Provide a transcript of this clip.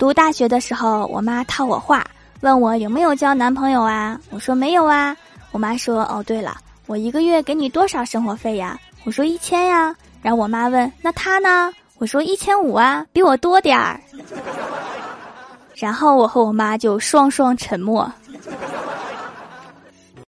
读大学的时候我妈套我话问我有没有交男朋友啊。我说没有啊。我妈说哦对了我一个月给你多少生活费呀？我说一千呀。然后我妈问那他呢？我说一千五啊比我多点儿。然后我和我妈就双双沉默。